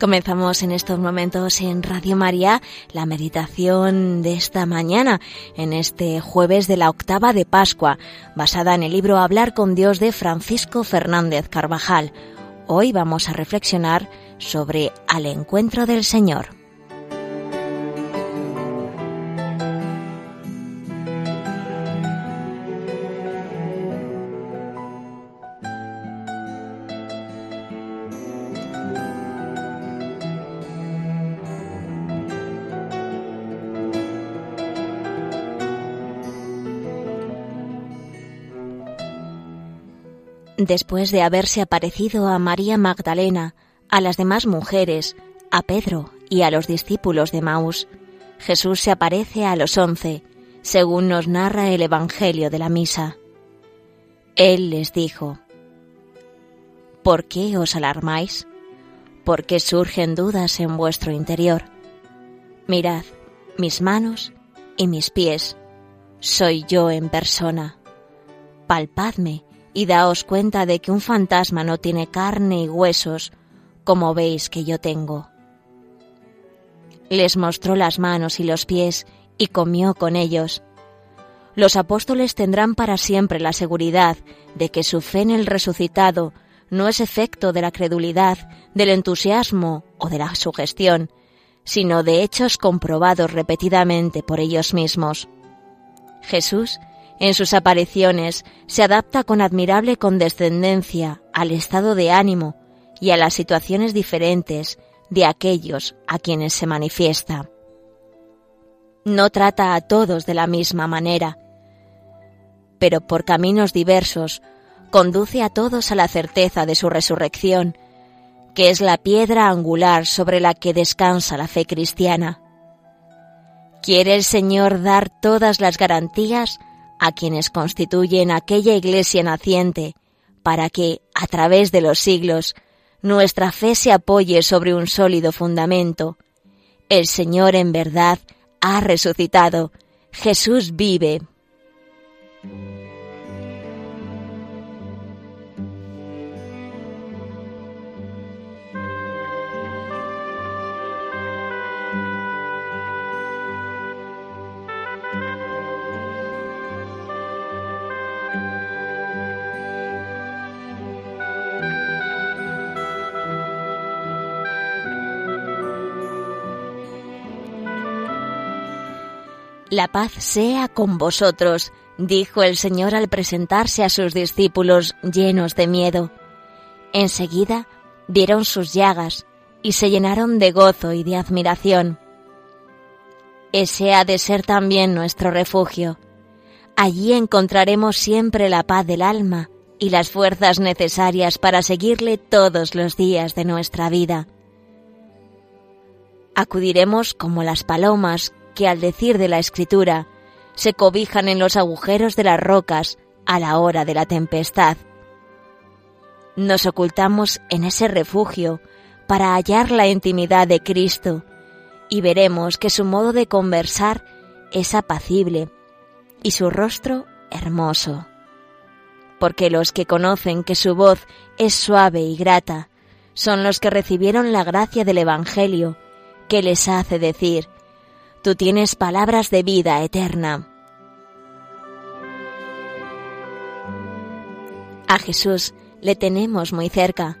Comenzamos en estos momentos en Radio María la meditación de esta mañana, en este jueves de la octava de Pascua, basada en el libro Hablar con Dios de Francisco Fernández Carvajal. Hoy vamos a reflexionar sobre Al encuentro del Señor. Después de haberse aparecido a María Magdalena, a las demás mujeres, a Pedro y a los discípulos de Maús, Jesús se aparece a los once, según nos narra el Evangelio de la Misa. Él les dijo, ¿Por qué os alarmáis? ¿Por qué surgen dudas en vuestro interior? Mirad mis manos y mis pies, soy yo en persona. Palpadme y daos cuenta de que un fantasma no tiene carne y huesos, como veis que yo tengo. Les mostró las manos y los pies y comió con ellos. Los apóstoles tendrán para siempre la seguridad de que su fe en el resucitado no es efecto de la credulidad, del entusiasmo o de la sugestión, sino de hechos comprobados repetidamente por ellos mismos. Jesús en sus apariciones se adapta con admirable condescendencia al estado de ánimo y a las situaciones diferentes de aquellos a quienes se manifiesta. No trata a todos de la misma manera, pero por caminos diversos conduce a todos a la certeza de su resurrección, que es la piedra angular sobre la que descansa la fe cristiana. Quiere el Señor dar todas las garantías a quienes constituyen aquella iglesia naciente, para que, a través de los siglos, nuestra fe se apoye sobre un sólido fundamento. El Señor en verdad ha resucitado. Jesús vive. La paz sea con vosotros, dijo el Señor al presentarse a sus discípulos llenos de miedo. Enseguida vieron sus llagas y se llenaron de gozo y de admiración. Ese ha de ser también nuestro refugio. Allí encontraremos siempre la paz del alma y las fuerzas necesarias para seguirle todos los días de nuestra vida. Acudiremos como las palomas que al decir de la Escritura se cobijan en los agujeros de las rocas a la hora de la tempestad. Nos ocultamos en ese refugio para hallar la intimidad de Cristo y veremos que su modo de conversar es apacible y su rostro hermoso. Porque los que conocen que su voz es suave y grata son los que recibieron la gracia del Evangelio que les hace decir, Tú tienes palabras de vida eterna. A Jesús le tenemos muy cerca.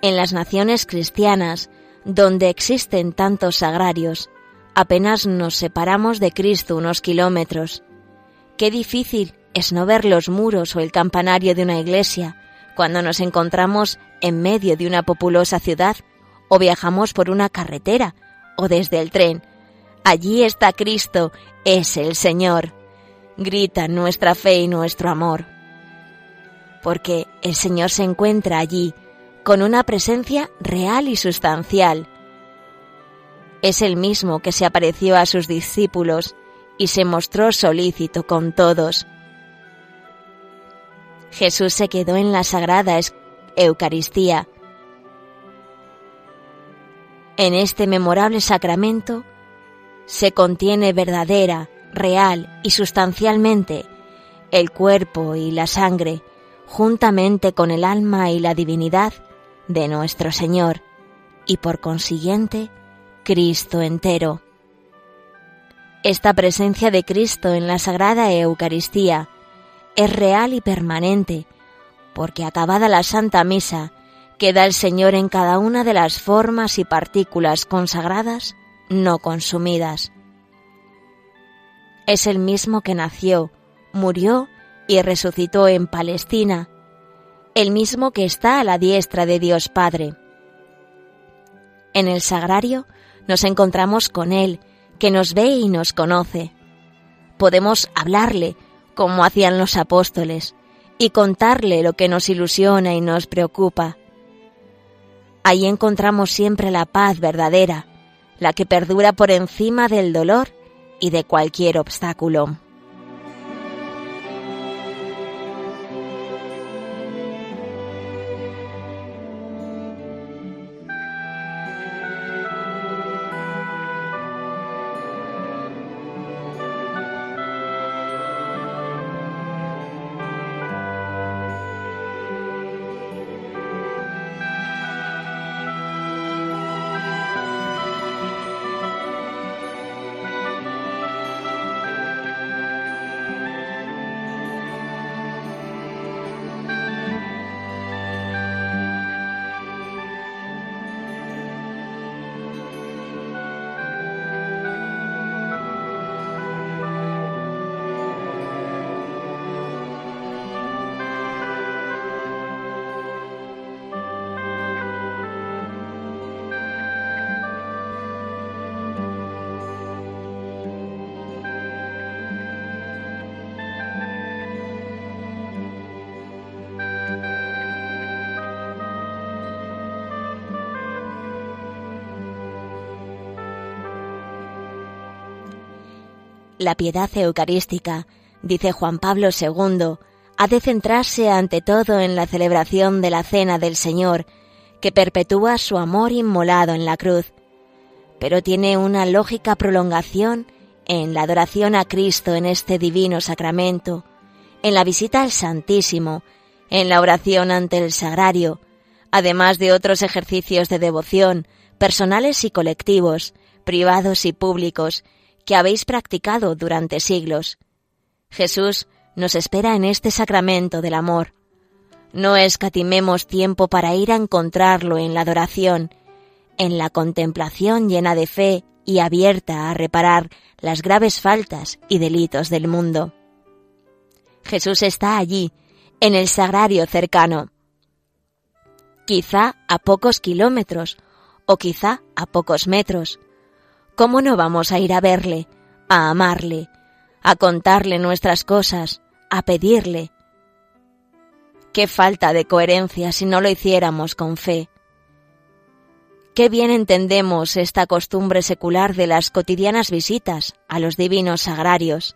En las naciones cristianas, donde existen tantos sagrarios, apenas nos separamos de Cristo unos kilómetros. Qué difícil es no ver los muros o el campanario de una iglesia cuando nos encontramos en medio de una populosa ciudad o viajamos por una carretera o desde el tren Allí está Cristo, es el Señor. Grita nuestra fe y nuestro amor. Porque el Señor se encuentra allí, con una presencia real y sustancial. Es el mismo que se apareció a sus discípulos y se mostró solícito con todos. Jesús se quedó en la sagrada Eucaristía. En este memorable sacramento se contiene verdadera, real y sustancialmente el cuerpo y la sangre, juntamente con el alma y la divinidad de nuestro Señor y por consiguiente Cristo entero. Esta presencia de Cristo en la Sagrada Eucaristía es real y permanente, porque acabada la Santa Misa, queda el Señor en cada una de las formas y partículas consagradas no consumidas. Es el mismo que nació, murió y resucitó en Palestina, el mismo que está a la diestra de Dios Padre. En el sagrario nos encontramos con Él, que nos ve y nos conoce. Podemos hablarle, como hacían los apóstoles, y contarle lo que nos ilusiona y nos preocupa. Ahí encontramos siempre la paz verdadera, la que perdura por encima del dolor y de cualquier obstáculo. La piedad eucarística, dice Juan Pablo II, ha de centrarse ante todo en la celebración de la Cena del Señor, que perpetúa su amor inmolado en la cruz, pero tiene una lógica prolongación en la adoración a Cristo en este divino sacramento, en la visita al Santísimo, en la oración ante el sagrario, además de otros ejercicios de devoción, personales y colectivos, privados y públicos, que habéis practicado durante siglos. Jesús nos espera en este sacramento del amor. No escatimemos tiempo para ir a encontrarlo en la adoración, en la contemplación llena de fe y abierta a reparar las graves faltas y delitos del mundo. Jesús está allí, en el sagrario cercano, quizá a pocos kilómetros o quizá a pocos metros, ¿Cómo no vamos a ir a verle, a amarle, a contarle nuestras cosas, a pedirle? Qué falta de coherencia si no lo hiciéramos con fe. Qué bien entendemos esta costumbre secular de las cotidianas visitas a los divinos sagrarios.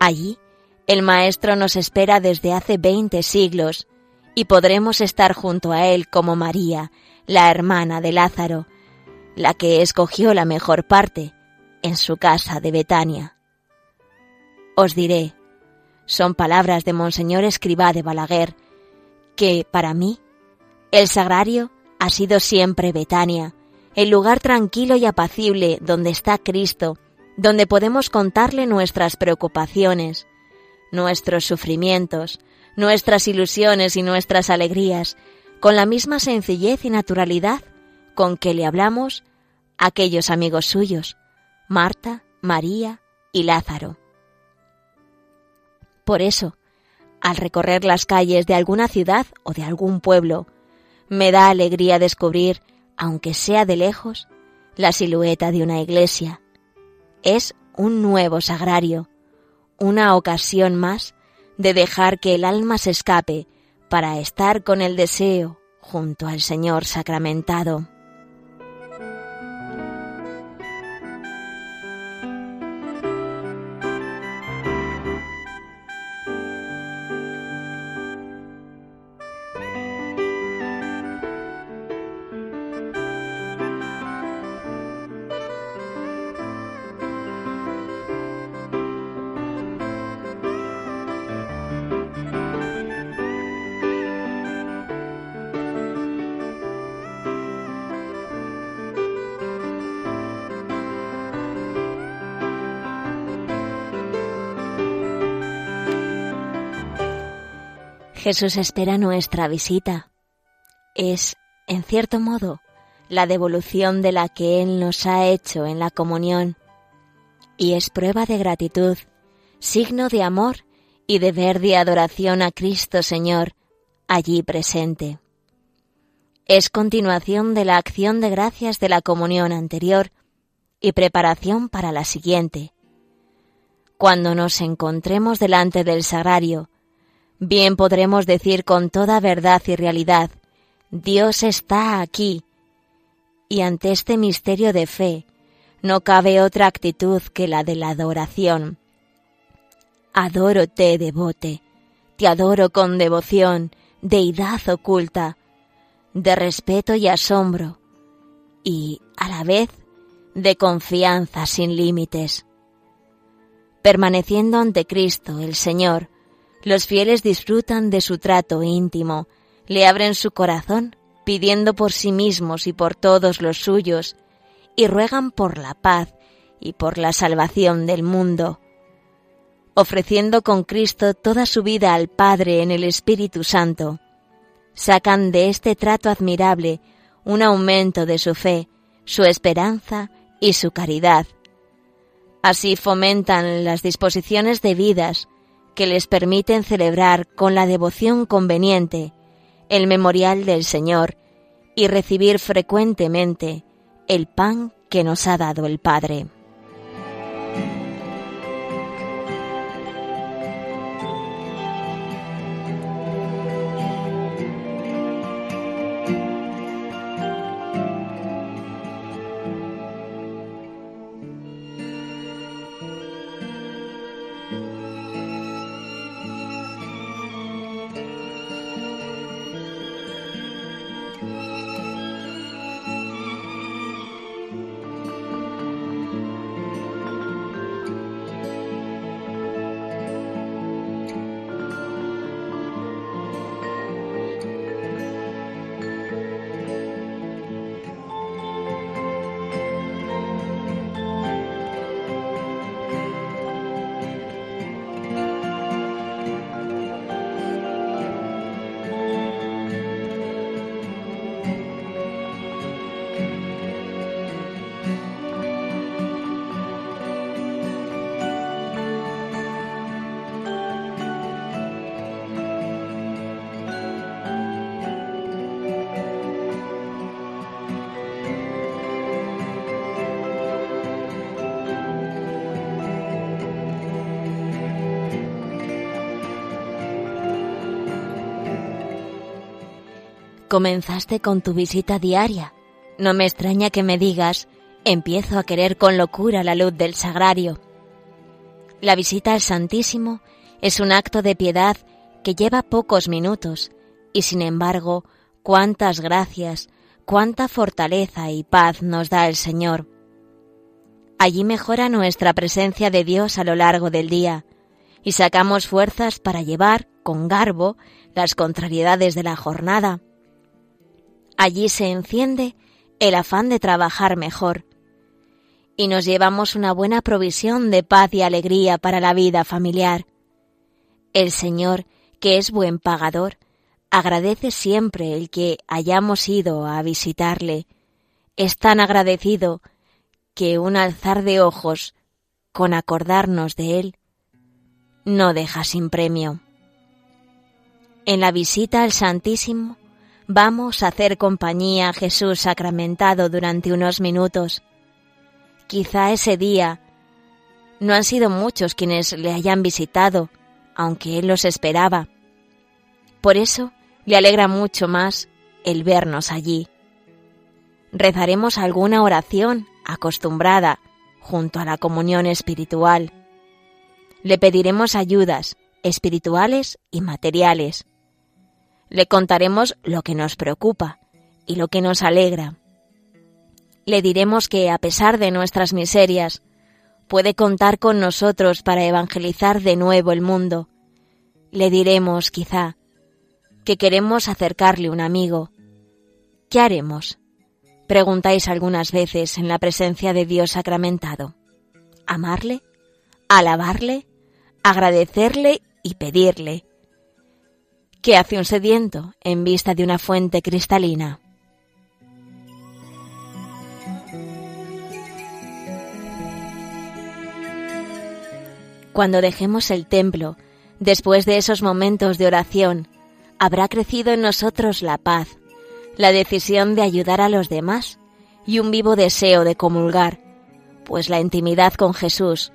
Allí, el Maestro nos espera desde hace veinte siglos y podremos estar junto a Él como María, la hermana de Lázaro, la que escogió la mejor parte, en su casa de Betania. Os diré, son palabras de Monseñor Escribá de Balaguer, que, para mí, el sagrario ha sido siempre Betania, el lugar tranquilo y apacible donde está Cristo, donde podemos contarle nuestras preocupaciones, nuestros sufrimientos, nuestras ilusiones y nuestras alegrías, con la misma sencillez y naturalidad con que le hablamos aquellos amigos suyos, Marta, María y Lázaro. Por eso, al recorrer las calles de alguna ciudad o de algún pueblo, me da alegría descubrir, aunque sea de lejos, la silueta de una iglesia. Es un nuevo sagrario, una ocasión más de dejar que el alma se escape para estar con el deseo junto al Señor sacramentado. Jesús espera nuestra visita. Es, en cierto modo, la devolución de la que Él nos ha hecho en la comunión, y es prueba de gratitud, signo de amor y deber de adoración a Cristo Señor, allí presente. Es continuación de la acción de gracias de la comunión anterior y preparación para la siguiente. Cuando nos encontremos delante del sagrario, bien podremos decir con toda verdad y realidad, Dios está aquí. Y ante este misterio de fe, no cabe otra actitud que la de la adoración. Adoro-te, devote, te adoro con devoción, deidad oculta, de respeto y asombro, y, a la vez, de confianza sin límites. Permaneciendo ante Cristo, el Señor, los fieles disfrutan de su trato íntimo, le abren su corazón, pidiendo por sí mismos y por todos los suyos, y ruegan por la paz y por la salvación del mundo. Ofreciendo con Cristo toda su vida al Padre en el Espíritu Santo, sacan de este trato admirable un aumento de su fe, su esperanza y su caridad. Así fomentan las disposiciones debidas que les permiten celebrar con la devoción conveniente el memorial del Señor y recibir frecuentemente el pan que nos ha dado el Padre. Comenzaste con tu visita diaria. No me extraña que me digas, empiezo a querer con locura la luz del sagrario. La visita al Santísimo es un acto de piedad que lleva pocos minutos y sin embargo, cuántas gracias, cuánta fortaleza y paz nos da el Señor. Allí mejora nuestra presencia de Dios a lo largo del día y sacamos fuerzas para llevar con garbo las contrariedades de la jornada Allí se enciende el afán de trabajar mejor y nos llevamos una buena provisión de paz y alegría para la vida familiar. El Señor, que es buen pagador, agradece siempre el que hayamos ido a visitarle. Es tan agradecido que un alzar de ojos, con acordarnos de él, no deja sin premio. En la visita al Santísimo Vamos a hacer compañía a Jesús sacramentado durante unos minutos. Quizá ese día no han sido muchos quienes le hayan visitado, aunque Él los esperaba. Por eso le alegra mucho más el vernos allí. Rezaremos alguna oración acostumbrada junto a la comunión espiritual. Le pediremos ayudas espirituales y materiales le contaremos lo que nos preocupa y lo que nos alegra. Le diremos que, a pesar de nuestras miserias, puede contar con nosotros para evangelizar de nuevo el mundo. Le diremos, quizá, que queremos acercarle un amigo. ¿Qué haremos? Preguntáis algunas veces en la presencia de Dios sacramentado. ¿Amarle? ¿Alabarle? ¿Agradecerle y pedirle? ¿Qué hace un sediento en vista de una fuente cristalina? Cuando dejemos el templo, después de esos momentos de oración, habrá crecido en nosotros la paz, la decisión de ayudar a los demás y un vivo deseo de comulgar, pues la intimidad con Jesús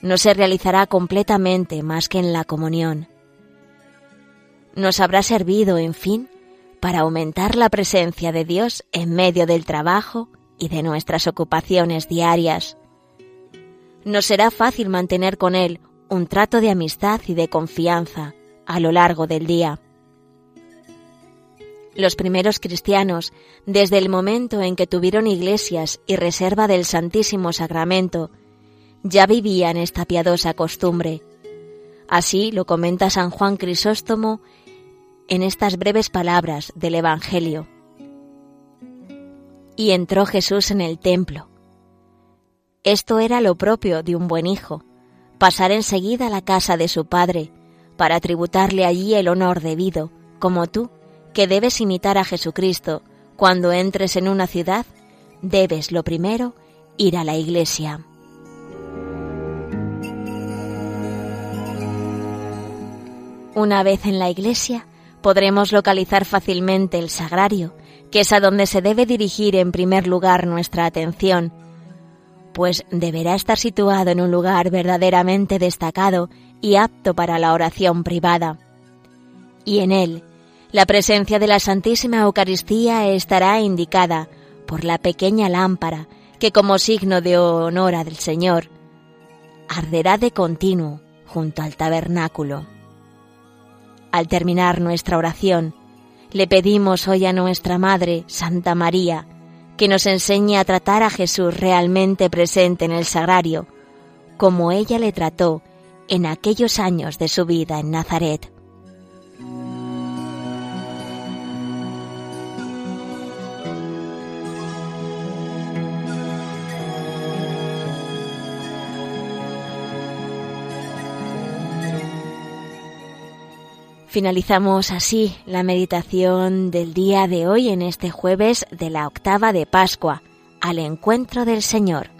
no se realizará completamente más que en la comunión. Nos habrá servido, en fin, para aumentar la presencia de Dios en medio del trabajo y de nuestras ocupaciones diarias no será fácil mantener con Él un trato de amistad y de confianza a lo largo del día. Los primeros cristianos, desde el momento en que tuvieron iglesias y reserva del Santísimo Sacramento, ya vivían esta piadosa costumbre. Así lo comenta San Juan Crisóstomo en estas breves palabras del Evangelio. Y entró Jesús en el templo esto era lo propio de un buen hijo, pasar enseguida a la casa de su padre, para tributarle allí el honor debido, como tú, que debes imitar a Jesucristo, cuando entres en una ciudad, debes lo primero ir a la iglesia. Una vez en la iglesia, podremos localizar fácilmente el sagrario, que es a donde se debe dirigir en primer lugar nuestra atención, pues deberá estar situado en un lugar verdaderamente destacado y apto para la oración privada. Y en él, la presencia de la Santísima Eucaristía estará indicada por la pequeña lámpara que como signo de honor del Señor arderá de continuo junto al tabernáculo. Al terminar nuestra oración, le pedimos hoy a nuestra Madre, Santa María, que nos enseñe a tratar a Jesús realmente presente en el sagrario, como ella le trató en aquellos años de su vida en Nazaret. Finalizamos así la meditación del día de hoy en este jueves de la octava de Pascua, al encuentro del Señor.